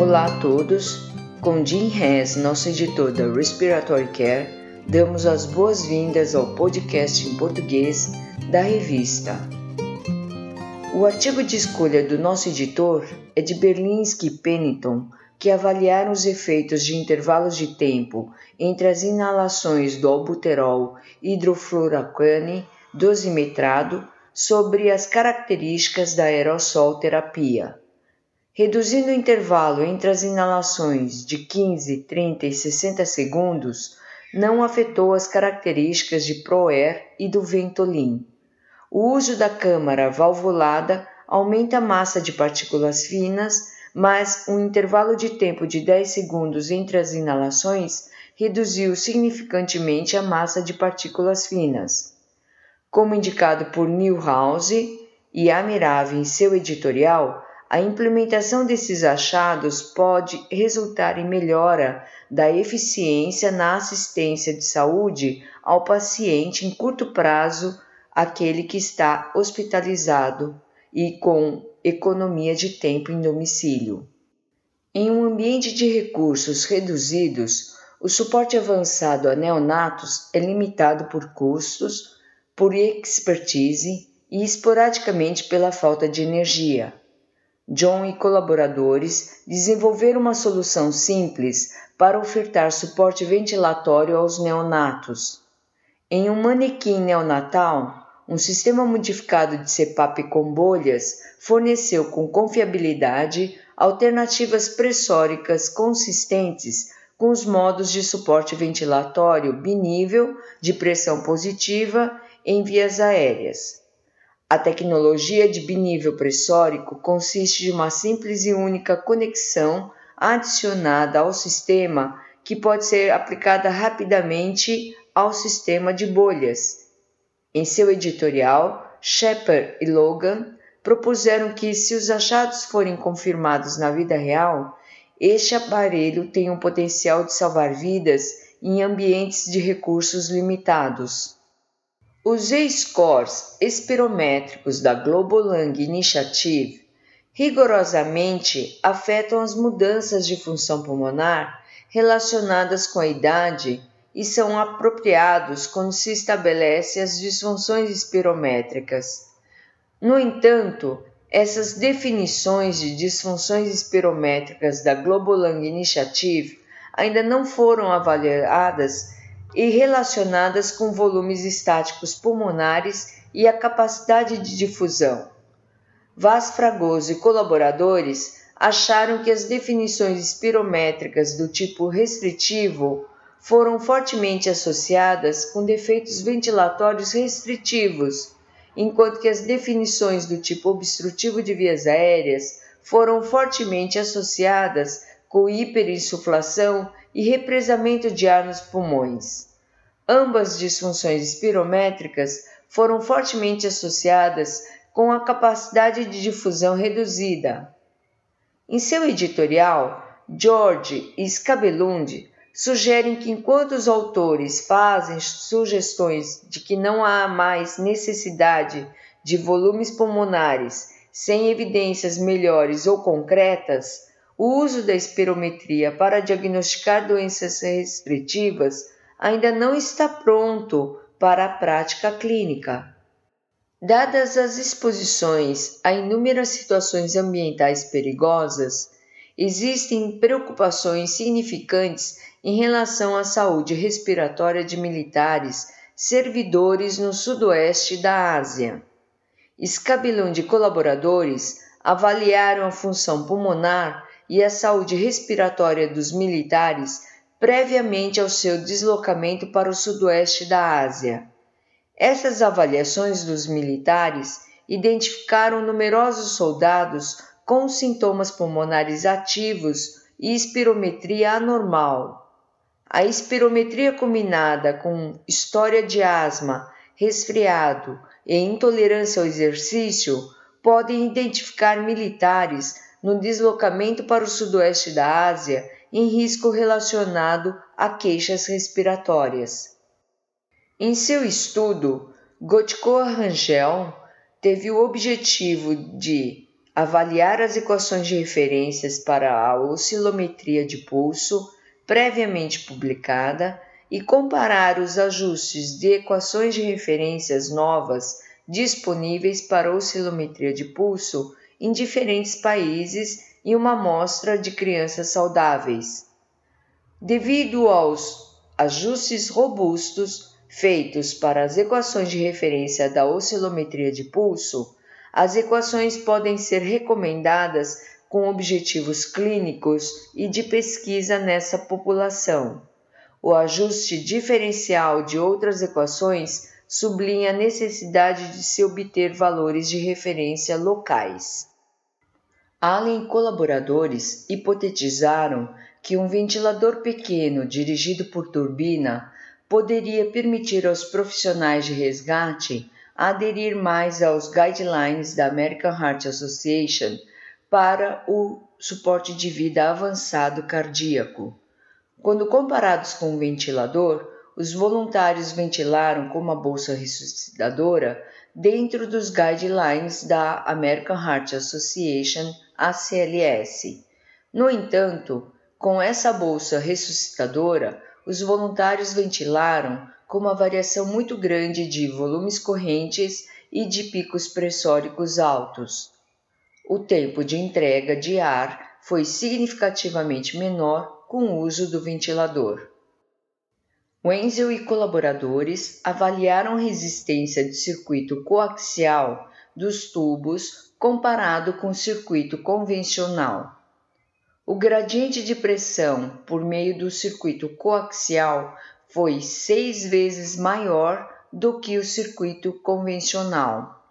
Olá a todos, com Jim Hess, nosso editor da Respiratory Care, damos as boas-vindas ao podcast em português da revista. O artigo de escolha do nosso editor é de Berlinski e Pennington, que avaliaram os efeitos de intervalos de tempo entre as inalações do albuterol hidrofluoracane dosimetrado sobre as características da aerossol terapia. Reduzindo o intervalo entre as inalações de 15, 30 e 60 segundos, não afetou as características de ProAir e do Ventolin. O uso da câmara valvulada aumenta a massa de partículas finas, mas um intervalo de tempo de 10 segundos entre as inalações reduziu significantemente a massa de partículas finas. Como indicado por Newhouse e Amirave em seu editorial, a implementação desses achados pode resultar em melhora da eficiência na assistência de saúde ao paciente em curto prazo, aquele que está hospitalizado e com economia de tempo em domicílio. Em um ambiente de recursos reduzidos, o suporte avançado a neonatos é limitado por custos, por expertise e esporadicamente pela falta de energia. John e colaboradores desenvolveram uma solução simples para ofertar suporte ventilatório aos neonatos. Em um manequim neonatal, um sistema modificado de CPAP com bolhas forneceu com confiabilidade alternativas pressóricas consistentes com os modos de suporte ventilatório binível de pressão positiva em vias aéreas. A tecnologia de binível pressórico consiste de uma simples e única conexão adicionada ao sistema que pode ser aplicada rapidamente ao sistema de bolhas. Em seu editorial, Shepard e Logan propuseram que, se os achados forem confirmados na vida real, este aparelho tem um potencial de salvar vidas em ambientes de recursos limitados. Os Z-scores espirométricos da Global Lung Initiative rigorosamente afetam as mudanças de função pulmonar relacionadas com a idade e são apropriados quando se estabelece as disfunções espirométricas. No entanto, essas definições de disfunções espirométricas da Global Lung Initiative ainda não foram avaliadas e relacionadas com volumes estáticos pulmonares e a capacidade de difusão. Vaz Fragoso e colaboradores acharam que as definições espirométricas do tipo restritivo foram fortemente associadas com defeitos ventilatórios restritivos, enquanto que as definições do tipo obstrutivo de vias aéreas foram fortemente associadas com hiperinsuflação e represamento de ar nos pulmões. Ambas disfunções espirométricas foram fortemente associadas com a capacidade de difusão reduzida. Em seu editorial, George e Scabelund sugerem que enquanto os autores fazem sugestões de que não há mais necessidade de volumes pulmonares sem evidências melhores ou concretas, o uso da espirometria para diagnosticar doenças restritivas ainda não está pronto para a prática clínica. Dadas as exposições a inúmeras situações ambientais perigosas, existem preocupações significantes em relação à saúde respiratória de militares servidores no sudoeste da Ásia. Escabilão de colaboradores avaliaram a função pulmonar e a saúde respiratória dos militares previamente ao seu deslocamento para o sudoeste da Ásia. Essas avaliações dos militares identificaram numerosos soldados com sintomas pulmonares ativos e espirometria anormal. A espirometria combinada com história de asma, resfriado e intolerância ao exercício podem identificar militares no deslocamento para o sudoeste da Ásia em risco relacionado a queixas respiratórias. Em seu estudo, Gotko Rangel teve o objetivo de avaliar as equações de referências para a oscilometria de pulso previamente publicada e comparar os ajustes de equações de referências novas disponíveis para oscilometria de pulso em diferentes países e uma amostra de crianças saudáveis. Devido aos ajustes robustos feitos para as equações de referência da oscilometria de pulso, as equações podem ser recomendadas com objetivos clínicos e de pesquisa nessa população. O ajuste diferencial de outras equações sublinha a necessidade de se obter valores de referência locais. Allen e colaboradores hipotetizaram que um ventilador pequeno dirigido por turbina poderia permitir aos profissionais de resgate aderir mais aos guidelines da American Heart Association para o suporte de vida avançado cardíaco. Quando comparados com um ventilador, os voluntários ventilaram com uma bolsa ressuscitadora dentro dos guidelines da American Heart Association, ACLS. No entanto, com essa bolsa ressuscitadora, os voluntários ventilaram com uma variação muito grande de volumes correntes e de picos pressóricos altos. O tempo de entrega de ar foi significativamente menor com o uso do ventilador. Wenzel e colaboradores avaliaram resistência do circuito coaxial dos tubos comparado com o circuito convencional. O gradiente de pressão por meio do circuito coaxial foi seis vezes maior do que o circuito convencional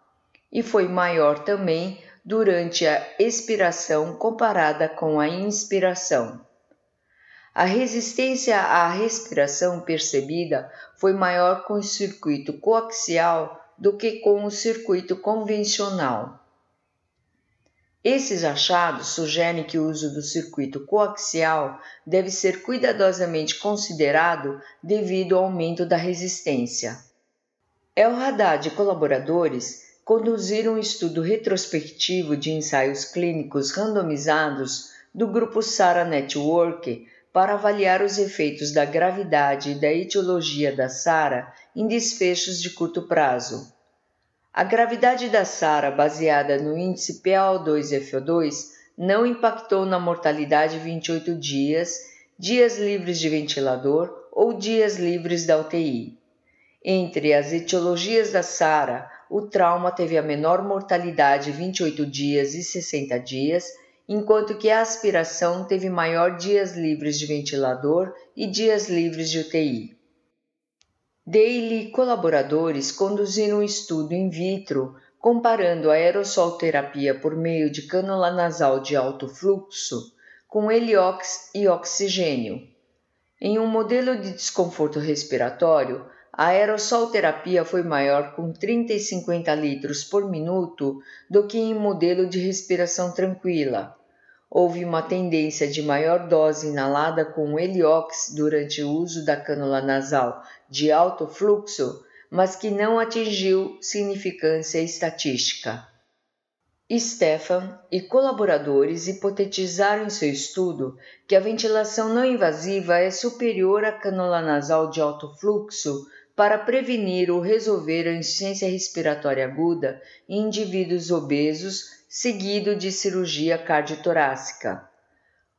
e foi maior também durante a expiração comparada com a inspiração. A resistência à respiração percebida foi maior com o circuito coaxial do que com o circuito convencional. Esses achados sugerem que o uso do circuito coaxial deve ser cuidadosamente considerado devido ao aumento da resistência. El Haddad e colaboradores conduziram um estudo retrospectivo de ensaios clínicos randomizados do grupo SARA Network para avaliar os efeitos da gravidade e da etiologia da SARA em desfechos de curto prazo. A gravidade da SARA, baseada no índice PaO2-FO2, não impactou na mortalidade 28 dias, dias livres de ventilador ou dias livres da UTI. Entre as etiologias da SARA, o trauma teve a menor mortalidade 28 dias e 60 dias, enquanto que a aspiração teve maior dias livres de ventilador e dias livres de UTI. Daly e colaboradores conduziram um estudo in vitro comparando a aerossol terapia por meio de cânula nasal de alto fluxo com heliox e oxigênio. Em um modelo de desconforto respiratório, a aerossol terapia foi maior com 30 e 50 litros por minuto do que em modelo de respiração tranquila. Houve uma tendência de maior dose inalada com heliox durante o uso da cânula nasal de alto fluxo, mas que não atingiu significância estatística. Stefan e colaboradores hipotetizaram em seu estudo que a ventilação não invasiva é superior à cânula nasal de alto fluxo para prevenir ou resolver a insuficiência respiratória aguda em indivíduos obesos seguido de cirurgia cardiotorácica.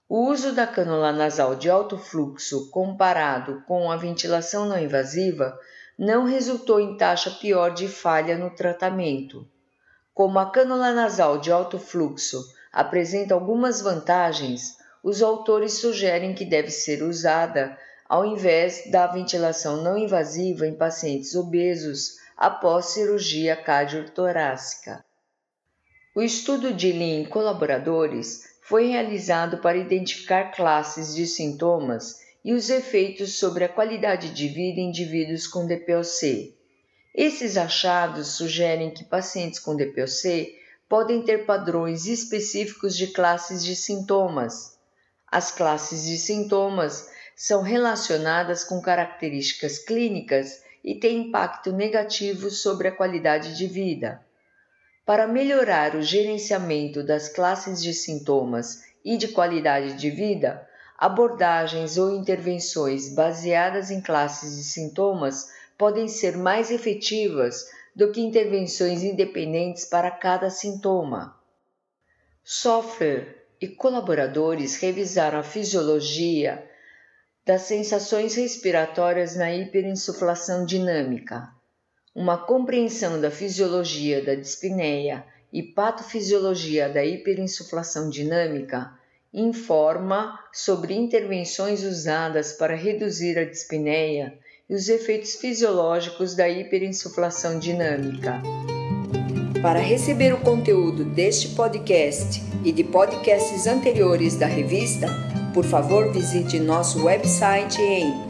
O uso da cânula nasal de alto fluxo comparado com a ventilação não invasiva não resultou em taxa pior de falha no tratamento. Como a cânula nasal de alto fluxo apresenta algumas vantagens, os autores sugerem que deve ser usada ao invés da ventilação não invasiva em pacientes obesos após cirurgia cardiotorácica. O estudo de Lean colaboradores foi realizado para identificar classes de sintomas e os efeitos sobre a qualidade de vida em indivíduos com DPOC. Esses achados sugerem que pacientes com DPOC podem ter padrões específicos de classes de sintomas. As classes de sintomas são relacionadas com características clínicas e têm impacto negativo sobre a qualidade de vida. Para melhorar o gerenciamento das classes de sintomas e de qualidade de vida, abordagens ou intervenções baseadas em classes de sintomas podem ser mais efetivas do que intervenções independentes para cada sintoma. Software e colaboradores revisaram a fisiologia das sensações respiratórias na hiperinsuflação dinâmica. Uma compreensão da fisiologia da dispneia e patofisiologia da hiperinsuflação dinâmica informa sobre intervenções usadas para reduzir a dispneia e os efeitos fisiológicos da hiperinsuflação dinâmica. Para receber o conteúdo deste podcast e de podcasts anteriores da revista, por favor visite nosso website em